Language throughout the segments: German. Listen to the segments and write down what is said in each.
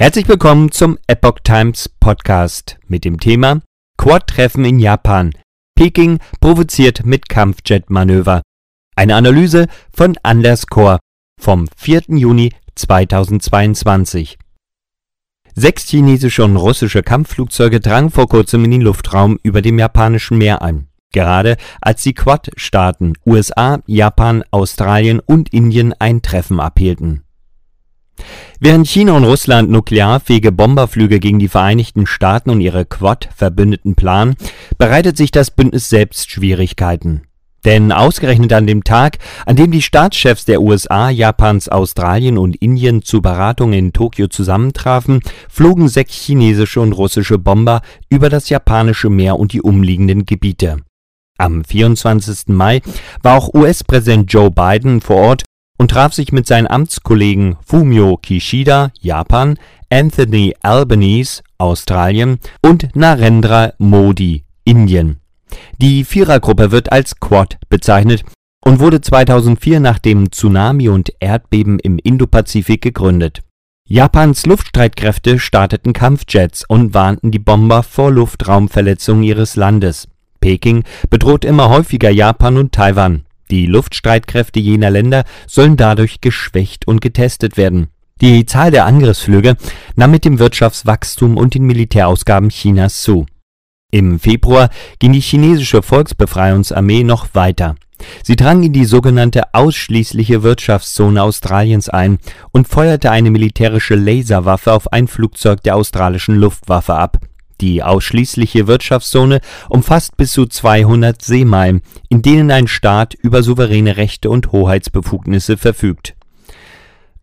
Herzlich willkommen zum Epoch Times Podcast mit dem Thema Quad-Treffen in Japan. Peking provoziert mit Kampfjet-Manöver. Eine Analyse von Anders Kor vom 4. Juni 2022. Sechs chinesische und russische Kampfflugzeuge drangen vor kurzem in den Luftraum über dem japanischen Meer ein. Gerade als die Quad-Staaten USA, Japan, Australien und Indien ein Treffen abhielten. Während China und Russland nuklearfähige Bomberflüge gegen die Vereinigten Staaten und ihre Quad-Verbündeten planen, bereitet sich das Bündnis selbst Schwierigkeiten. Denn ausgerechnet an dem Tag, an dem die Staatschefs der USA, Japans, Australien und Indien zu Beratungen in Tokio zusammentrafen, flogen sechs chinesische und russische Bomber über das japanische Meer und die umliegenden Gebiete. Am 24. Mai war auch US-Präsident Joe Biden vor Ort und traf sich mit seinen Amtskollegen Fumio Kishida (Japan), Anthony Albanese (Australien) und Narendra Modi (Indien). Die Vierergruppe wird als Quad bezeichnet und wurde 2004 nach dem Tsunami und Erdbeben im Indopazifik gegründet. Japans Luftstreitkräfte starteten Kampfjets und warnten die Bomber vor Luftraumverletzungen ihres Landes. Peking bedroht immer häufiger Japan und Taiwan die Luftstreitkräfte jener Länder sollen dadurch geschwächt und getestet werden. Die Zahl der Angriffsflüge nahm mit dem Wirtschaftswachstum und den Militärausgaben Chinas zu. Im Februar ging die chinesische Volksbefreiungsarmee noch weiter. Sie drang in die sogenannte ausschließliche Wirtschaftszone Australiens ein und feuerte eine militärische Laserwaffe auf ein Flugzeug der australischen Luftwaffe ab die ausschließliche Wirtschaftszone umfasst bis zu 200 Seemeilen, in denen ein Staat über souveräne Rechte und Hoheitsbefugnisse verfügt.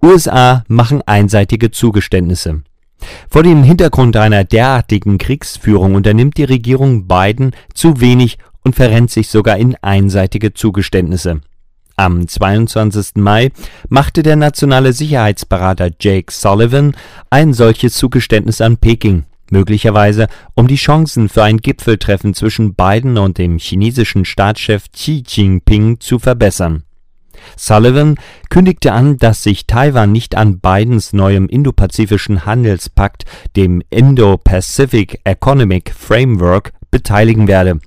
USA machen einseitige Zugeständnisse. Vor dem Hintergrund einer derartigen Kriegsführung unternimmt die Regierung Biden zu wenig und verrennt sich sogar in einseitige Zugeständnisse. Am 22. Mai machte der nationale Sicherheitsberater Jake Sullivan ein solches Zugeständnis an Peking möglicherweise um die Chancen für ein Gipfeltreffen zwischen Biden und dem chinesischen Staatschef Xi Jinping zu verbessern. Sullivan kündigte an, dass sich Taiwan nicht an Bidens neuem indopazifischen Handelspakt, dem Indo-Pacific Economic Framework, beteiligen werde.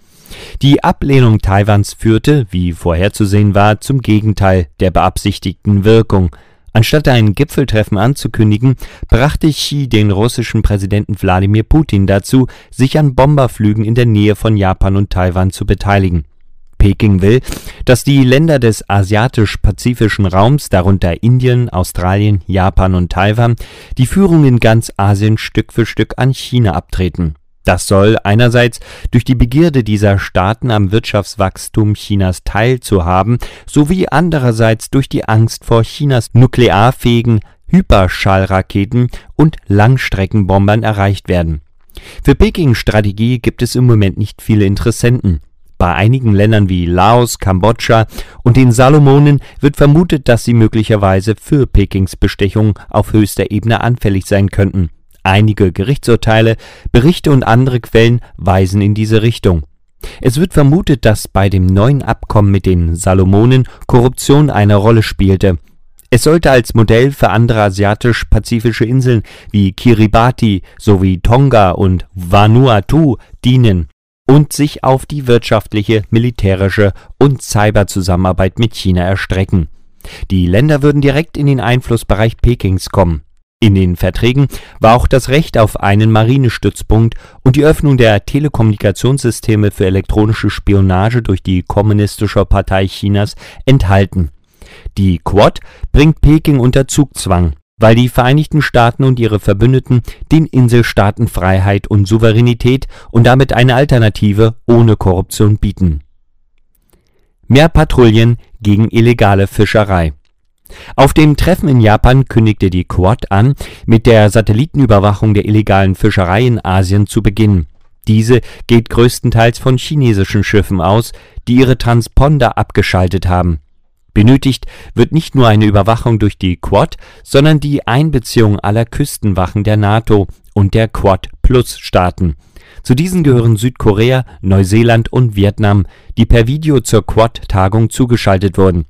Die Ablehnung Taiwans führte, wie vorherzusehen war, zum Gegenteil der beabsichtigten Wirkung Anstatt ein Gipfeltreffen anzukündigen, brachte Xi den russischen Präsidenten Wladimir Putin dazu, sich an Bomberflügen in der Nähe von Japan und Taiwan zu beteiligen. Peking will, dass die Länder des asiatisch-pazifischen Raums, darunter Indien, Australien, Japan und Taiwan, die Führung in ganz Asien Stück für Stück an China abtreten das soll einerseits durch die Begierde dieser Staaten am Wirtschaftswachstum Chinas teilzuhaben, sowie andererseits durch die Angst vor Chinas nuklearfähigen Hyperschallraketen und Langstreckenbombern erreicht werden. Für Pekings Strategie gibt es im Moment nicht viele Interessenten. Bei einigen Ländern wie Laos, Kambodscha und den Salomonen wird vermutet, dass sie möglicherweise für Pekings Bestechung auf höchster Ebene anfällig sein könnten Einige Gerichtsurteile, Berichte und andere Quellen weisen in diese Richtung. Es wird vermutet, dass bei dem neuen Abkommen mit den Salomonen Korruption eine Rolle spielte. Es sollte als Modell für andere asiatisch-pazifische Inseln wie Kiribati sowie Tonga und Vanuatu dienen und sich auf die wirtschaftliche, militärische und Cyberzusammenarbeit mit China erstrecken. Die Länder würden direkt in den Einflussbereich Pekings kommen in den Verträgen war auch das Recht auf einen Marinestützpunkt und die Öffnung der Telekommunikationssysteme für elektronische Spionage durch die Kommunistische Partei Chinas enthalten. Die Quad bringt Peking unter Zugzwang, weil die Vereinigten Staaten und ihre Verbündeten den Inselstaaten Freiheit und Souveränität und damit eine Alternative ohne Korruption bieten. Mehr Patrouillen gegen illegale Fischerei auf dem Treffen in Japan kündigte die Quad an, mit der Satellitenüberwachung der illegalen Fischerei in Asien zu beginnen. Diese geht größtenteils von chinesischen Schiffen aus, die ihre Transponder abgeschaltet haben. Benötigt wird nicht nur eine Überwachung durch die Quad, sondern die Einbeziehung aller Küstenwachen der NATO und der Quad-Plus-Staaten. Zu diesen gehören Südkorea, Neuseeland und Vietnam, die per Video zur Quad-Tagung zugeschaltet wurden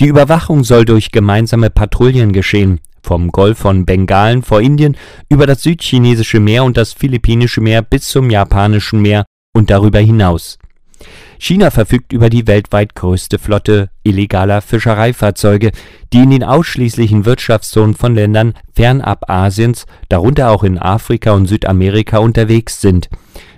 die Überwachung soll durch gemeinsame Patrouillen geschehen, vom Golf von Bengalen vor Indien über das südchinesische Meer und das philippinische Meer bis zum japanischen Meer und darüber hinaus. China verfügt über die weltweit größte Flotte illegaler Fischereifahrzeuge, die in den ausschließlichen Wirtschaftszonen von Ländern fernab Asiens, darunter auch in Afrika und Südamerika unterwegs sind.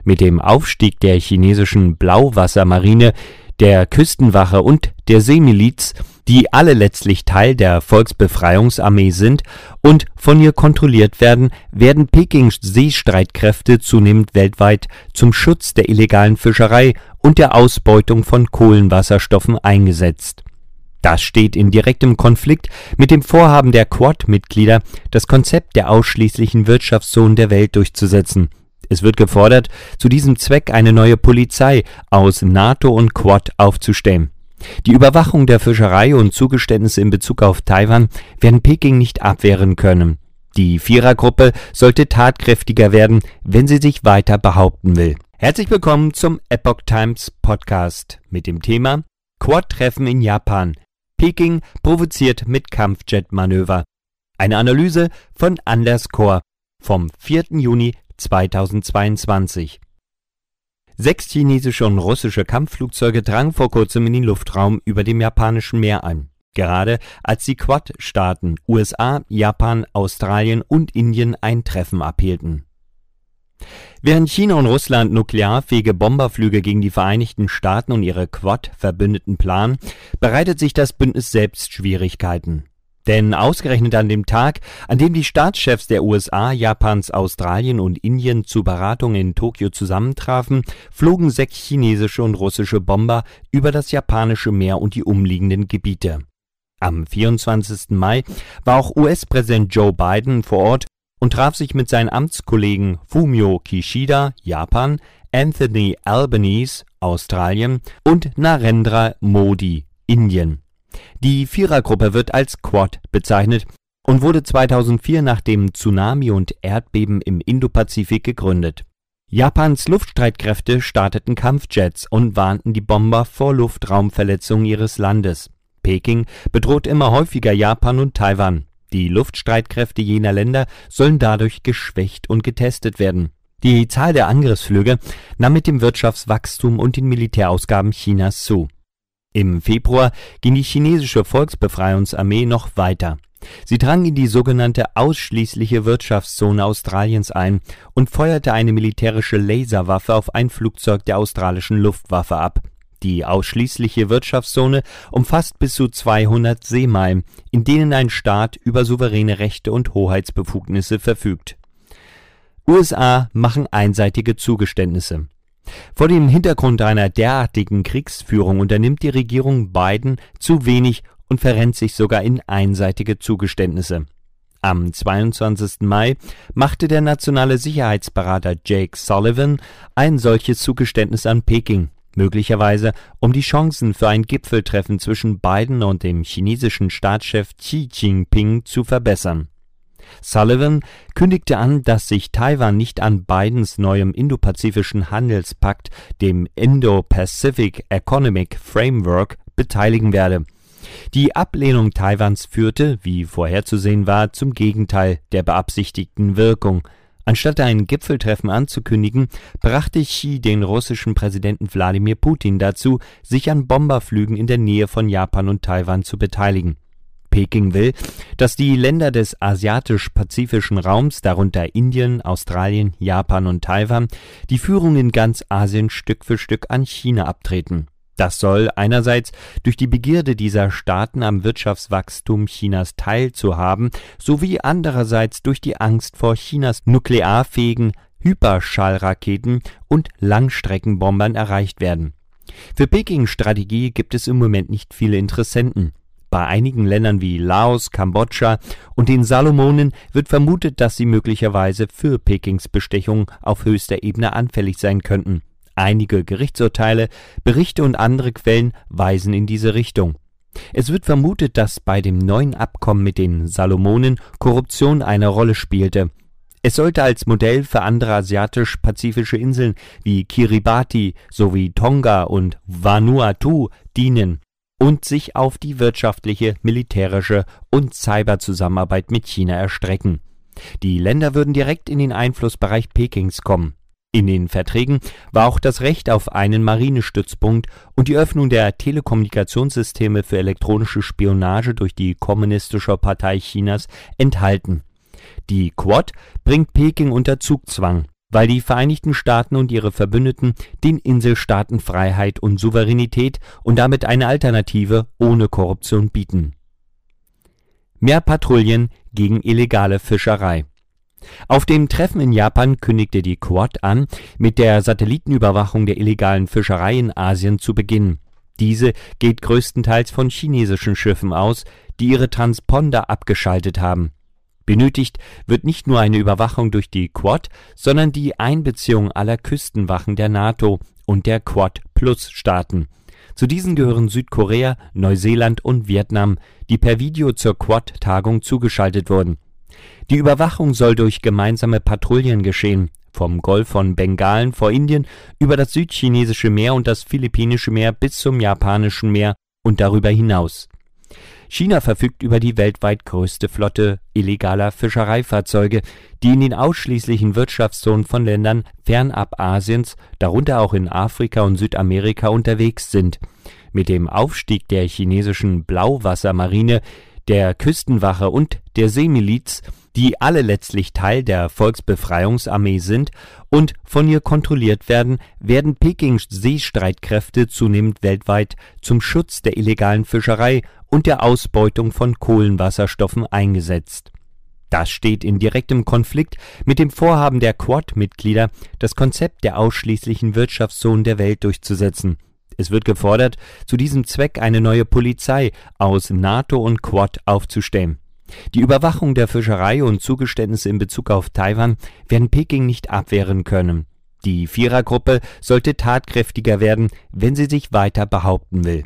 Mit dem Aufstieg der chinesischen Blauwassermarine der Küstenwache und der Seemiliz, die alle letztlich Teil der Volksbefreiungsarmee sind und von ihr kontrolliert werden, werden Pekings Seestreitkräfte zunehmend weltweit zum Schutz der illegalen Fischerei und der Ausbeutung von Kohlenwasserstoffen eingesetzt. Das steht in direktem Konflikt mit dem Vorhaben der Quad-Mitglieder, das Konzept der ausschließlichen Wirtschaftszonen der Welt durchzusetzen es wird gefordert, zu diesem Zweck eine neue Polizei aus NATO und Quad aufzustellen. Die Überwachung der Fischerei und Zugeständnisse in Bezug auf Taiwan werden Peking nicht abwehren können. Die Vierergruppe sollte tatkräftiger werden, wenn sie sich weiter behaupten will. Herzlich willkommen zum Epoch Times Podcast mit dem Thema Quad-Treffen in Japan. Peking provoziert mit Kampfjet-Manöver. Eine Analyse von Anders Kor vom 4. Juni 2022. Sechs chinesische und russische Kampfflugzeuge drangen vor kurzem in den Luftraum über dem japanischen Meer ein. Gerade als die Quad-Staaten USA, Japan, Australien und Indien ein Treffen abhielten. Während China und Russland nuklearfähige Bomberflüge gegen die Vereinigten Staaten und ihre Quad-Verbündeten planen, bereitet sich das Bündnis selbst Schwierigkeiten. Denn ausgerechnet an dem Tag, an dem die Staatschefs der USA, Japans, Australien und Indien zu Beratungen in Tokio zusammentrafen, flogen sechs chinesische und russische Bomber über das japanische Meer und die umliegenden Gebiete. Am 24. Mai war auch US-Präsident Joe Biden vor Ort und traf sich mit seinen Amtskollegen Fumio Kishida, Japan, Anthony Albanese, Australien und Narendra Modi, Indien. Die Vierergruppe wird als Quad bezeichnet und wurde 2004 nach dem Tsunami und Erdbeben im Indopazifik gegründet. Japans Luftstreitkräfte starteten Kampfjets und warnten die Bomber vor Luftraumverletzungen ihres Landes. Peking bedroht immer häufiger Japan und Taiwan. Die Luftstreitkräfte jener Länder sollen dadurch geschwächt und getestet werden. Die Zahl der Angriffsflüge nahm mit dem Wirtschaftswachstum und den Militärausgaben Chinas zu. Im Februar ging die chinesische Volksbefreiungsarmee noch weiter. Sie drang in die sogenannte ausschließliche Wirtschaftszone Australiens ein und feuerte eine militärische Laserwaffe auf ein Flugzeug der australischen Luftwaffe ab. Die ausschließliche Wirtschaftszone umfasst bis zu 200 Seemeilen, in denen ein Staat über souveräne Rechte und Hoheitsbefugnisse verfügt. USA machen einseitige Zugeständnisse vor dem Hintergrund einer derartigen Kriegsführung unternimmt die Regierung Biden zu wenig und verrennt sich sogar in einseitige Zugeständnisse. Am 22. Mai machte der nationale Sicherheitsberater Jake Sullivan ein solches Zugeständnis an Peking, möglicherweise um die Chancen für ein Gipfeltreffen zwischen Biden und dem chinesischen Staatschef Xi Jinping zu verbessern Sullivan kündigte an, dass sich Taiwan nicht an Bidens neuem indopazifischen Handelspakt, dem Indo-Pacific Economic Framework, beteiligen werde. Die Ablehnung Taiwans führte, wie vorherzusehen war, zum Gegenteil der beabsichtigten Wirkung. Anstatt ein Gipfeltreffen anzukündigen, brachte Xi den russischen Präsidenten Wladimir Putin dazu, sich an Bomberflügen in der Nähe von Japan und Taiwan zu beteiligen Peking will, dass die Länder des asiatisch-pazifischen Raums, darunter Indien, Australien, Japan und Taiwan, die Führung in ganz Asien Stück für Stück an China abtreten. Das soll einerseits durch die Begierde dieser Staaten am Wirtschaftswachstum Chinas teilzuhaben, sowie andererseits durch die Angst vor Chinas nuklearfähigen Hyperschallraketen und Langstreckenbombern erreicht werden. Für Pekings Strategie gibt es im Moment nicht viele Interessenten. Bei einigen Ländern wie Laos, Kambodscha und den Salomonen wird vermutet, dass sie möglicherweise für Pekings Bestechung auf höchster Ebene anfällig sein könnten. Einige Gerichtsurteile, Berichte und andere Quellen weisen in diese Richtung. Es wird vermutet, dass bei dem neuen Abkommen mit den Salomonen Korruption eine Rolle spielte. Es sollte als Modell für andere asiatisch-pazifische Inseln wie Kiribati sowie Tonga und Vanuatu dienen und sich auf die wirtschaftliche, militärische und Cyberzusammenarbeit mit China erstrecken. Die Länder würden direkt in den Einflussbereich Pekings kommen. In den Verträgen war auch das Recht auf einen Marinestützpunkt und die Öffnung der Telekommunikationssysteme für elektronische Spionage durch die Kommunistische Partei Chinas enthalten. Die Quad bringt Peking unter Zugzwang, weil die Vereinigten Staaten und ihre Verbündeten den Inselstaaten Freiheit und Souveränität und damit eine Alternative ohne Korruption bieten. Mehr Patrouillen gegen illegale Fischerei auf dem Treffen in Japan kündigte die Quad an, mit der Satellitenüberwachung der illegalen Fischerei in Asien zu beginnen. Diese geht größtenteils von chinesischen Schiffen aus, die ihre Transponder abgeschaltet haben. Benötigt wird nicht nur eine Überwachung durch die Quad, sondern die Einbeziehung aller Küstenwachen der NATO und der Quad-Plus-Staaten. Zu diesen gehören Südkorea, Neuseeland und Vietnam, die per Video zur Quad-Tagung zugeschaltet wurden die Überwachung soll durch gemeinsame Patrouillen geschehen, vom Golf von Bengalen vor Indien über das Südchinesische Meer und das Philippinische Meer bis zum Japanischen Meer und darüber hinaus. China verfügt über die weltweit größte Flotte illegaler Fischereifahrzeuge, die in den ausschließlichen Wirtschaftszonen von Ländern fernab Asiens, darunter auch in Afrika und Südamerika unterwegs sind. Mit dem Aufstieg der chinesischen Blauwassermarine der Küstenwache und der Seemiliz, die alle letztlich Teil der Volksbefreiungsarmee sind und von ihr kontrolliert werden, werden Pekings Seestreitkräfte zunehmend weltweit zum Schutz der illegalen Fischerei und der Ausbeutung von Kohlenwasserstoffen eingesetzt. Das steht in direktem Konflikt mit dem Vorhaben der Quad-Mitglieder, das Konzept der ausschließlichen Wirtschaftszonen der Welt durchzusetzen es wird gefordert, zu diesem Zweck eine neue Polizei aus NATO und Quad aufzustellen. Die Überwachung der Fischerei und Zugeständnisse in Bezug auf Taiwan werden Peking nicht abwehren können. Die Vierergruppe sollte tatkräftiger werden, wenn sie sich weiter behaupten will